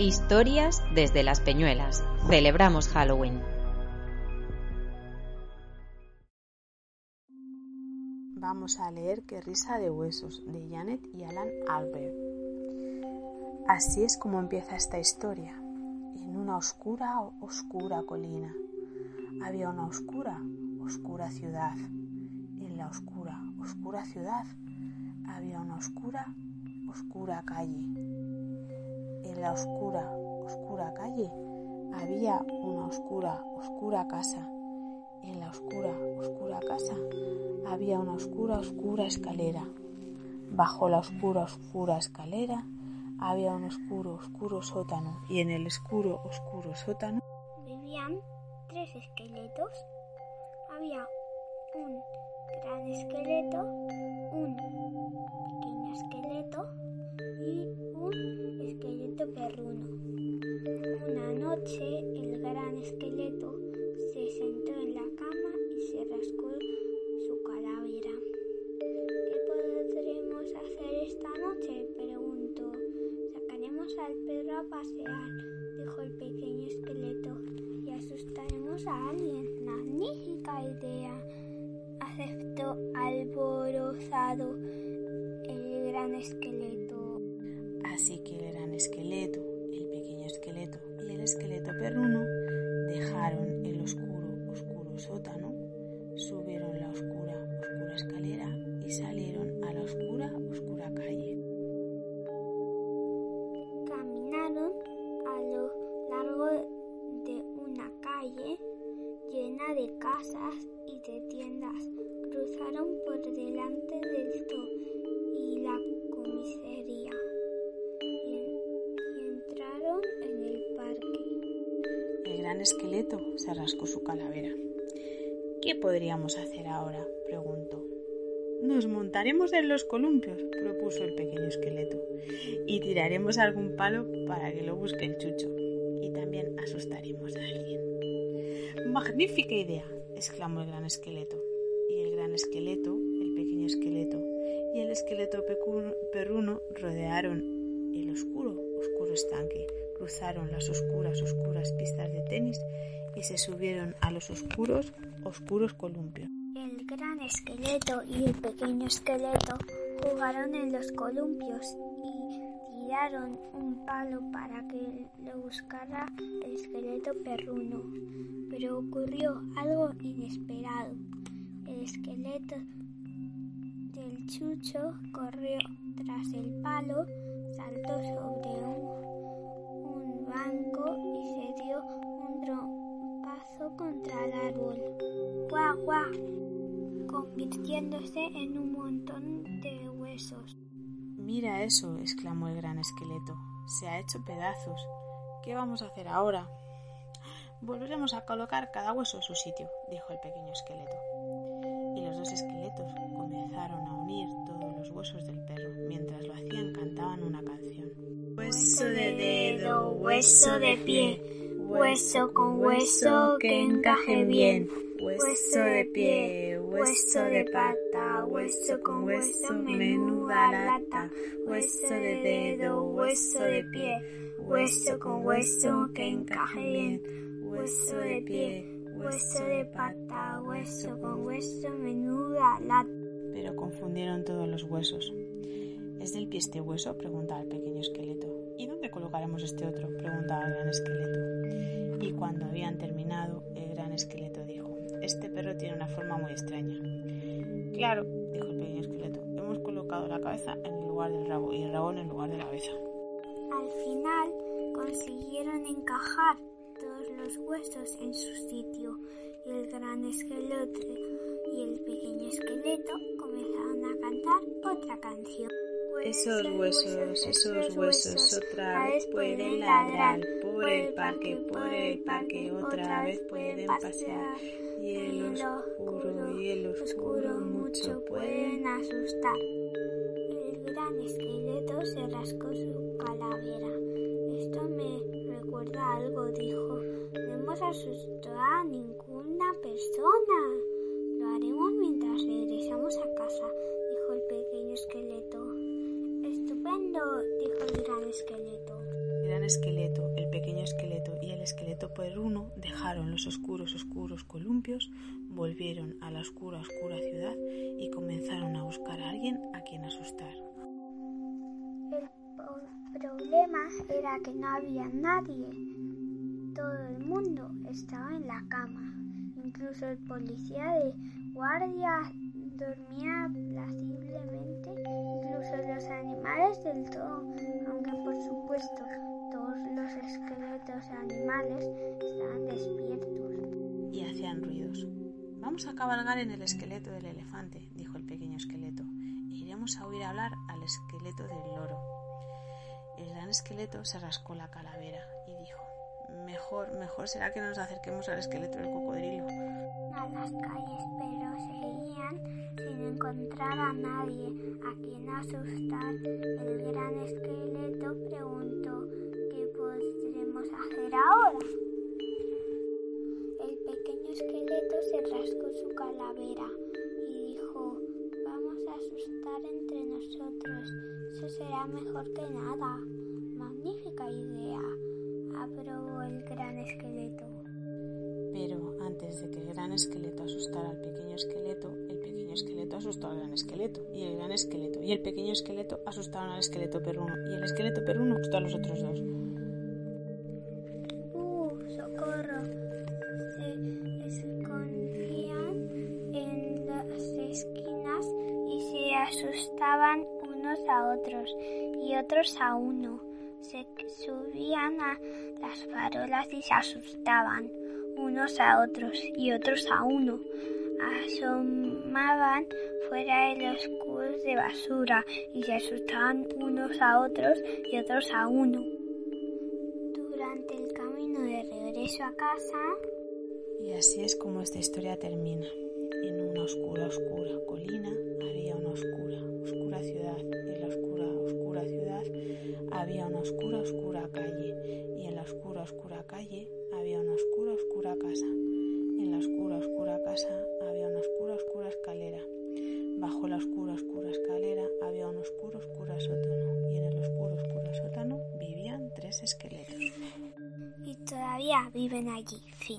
Historias desde las Peñuelas. Celebramos Halloween. Vamos a leer Qué risa de huesos de Janet y Alan Albert. Así es como empieza esta historia. En una oscura, oscura colina había una oscura, oscura ciudad. En la oscura, oscura ciudad había una oscura, oscura calle en la oscura, oscura calle había una oscura, oscura casa. En la oscura, oscura casa había una oscura, oscura escalera. Bajo la oscura, oscura escalera había un oscuro, oscuro sótano. Y en el oscuro, oscuro sótano vivían tres esqueletos. Había un gran esqueleto, un pequeño esqueleto Una noche el gran esqueleto se sentó en la cama y se rascó su calavera. ¿Qué podremos hacer esta noche? preguntó. Sacaremos al perro a pasear, dijo el pequeño esqueleto, y asustaremos a alguien. Magnífica idea, aceptó alborozado el gran esqueleto. De casas y de tiendas. Cruzaron por delante del zoo y la comisaría y, y entraron en el parque. El gran esqueleto se rascó su calavera. ¿Qué podríamos hacer ahora? preguntó. Nos montaremos en los columpios, propuso el pequeño esqueleto, y tiraremos algún palo para que lo busque el chucho. Y también asustaremos a alguien. ¡Magnífica idea! exclamó el gran esqueleto. Y el gran esqueleto, el pequeño esqueleto y el esqueleto perruno rodearon el oscuro, oscuro estanque, cruzaron las oscuras, oscuras pistas de tenis y se subieron a los oscuros, oscuros columpios. El gran esqueleto y el pequeño esqueleto jugaron en los columpios un palo para que lo buscara el esqueleto perruno. Pero ocurrió algo inesperado. El esqueleto del chucho corrió tras el palo, saltó sobre un, banco y se dio un trompazo contra el árbol. ¡Guau, guau! convirtiéndose en un. Mira eso, exclamó el gran esqueleto. Se ha hecho pedazos. ¿Qué vamos a hacer ahora? Volveremos a colocar cada hueso en su sitio, dijo el pequeño esqueleto. Y los dos esqueletos comenzaron a unir todos los huesos del perro. Mientras lo hacían cantaban una canción. Hueso de dedo, hueso de pie, hueso con hueso que encaje bien. Hueso de pie, hueso de pata, hueso con hueso, menuda lata. Hueso de dedo, hueso de pie, hueso con hueso que encaje bien. Hueso de pie, hueso de pata, hueso con hueso, menuda lata. Pero confundieron todos los huesos. ¿Es del pie este hueso? preguntaba el pequeño esqueleto. ¿Y dónde colocaremos este otro? preguntaba el gran esqueleto. Y cuando habían terminado, el gran esqueleto dijo, este perro tiene una forma muy extraña. Claro, dijo el pequeño esqueleto, hemos colocado la cabeza en el lugar del rabo y el rabo en el lugar de la cabeza. Al final consiguieron encajar todos los huesos en su sitio y el gran esqueleto y el pequeño esqueleto comenzaron a cantar otra canción. Esos huesos, esos huesos otra vez pueden ladrar por el parque, por el parque, otra vez pueden pasear. Y el oscuro, y el oscuro mucho pueden asustar. El gran esqueleto se rascó su calavera. Esto me recuerda algo, dijo. No hemos asustado a ninguna persona. Lo haremos mientras regresamos a casa, dijo el pequeño esqueleto. Estupendo, dijo el gran esqueleto. El gran esqueleto, el pequeño esqueleto y el esqueleto uno dejaron los oscuros, oscuros columpios, volvieron a la oscura, oscura ciudad y comenzaron a buscar a alguien a quien asustar. El problema era que no había nadie. Todo el mundo estaba en la cama. Incluso el policía de guardia dormía placiblemente, incluso los animales del todo, aunque por supuesto todos los esqueletos animales estaban despiertos. Y hacían ruidos. Vamos a cabalgar en el esqueleto del elefante, dijo el pequeño esqueleto, e iremos a oír hablar al esqueleto del loro. El gran esqueleto se rascó la calavera y dijo, mejor, mejor será que nos acerquemos al esqueleto del cocodrilo. A las calles, pero encontrar a nadie a quien asustar. El gran esqueleto preguntó, ¿qué podremos hacer ahora? El pequeño esqueleto se rascó su calavera y dijo, vamos a asustar entre nosotros. Eso será mejor que nada. Magnífica idea, aprobó el gran esqueleto. Pero antes de que el gran esqueleto asustara al pequeño esqueleto, el pequeño asustó al gran esqueleto, y el gran esqueleto y el pequeño esqueleto asustaron al esqueleto perruno, y el esqueleto perruno asustó a los otros dos. ¡Uh, socorro! Se escondían en las esquinas y se asustaban unos a otros y otros a uno. Se subían a las farolas y se asustaban unos a otros y otros a uno. Asomaban fuera de los cubos de basura y se asustaban unos a otros y otros a uno. Durante el camino de regreso a casa, Y así es como esta historia termina. En una oscura, oscura colina había una oscura, oscura ciudad. En la oscura, oscura ciudad había una oscura, oscura calle. Y en la oscura, oscura calle oscura escalera había un oscuro, oscuro sótano. Y en el oscuro, oscuro sótano vivían tres esqueletos. y todavía viven allí. Fin.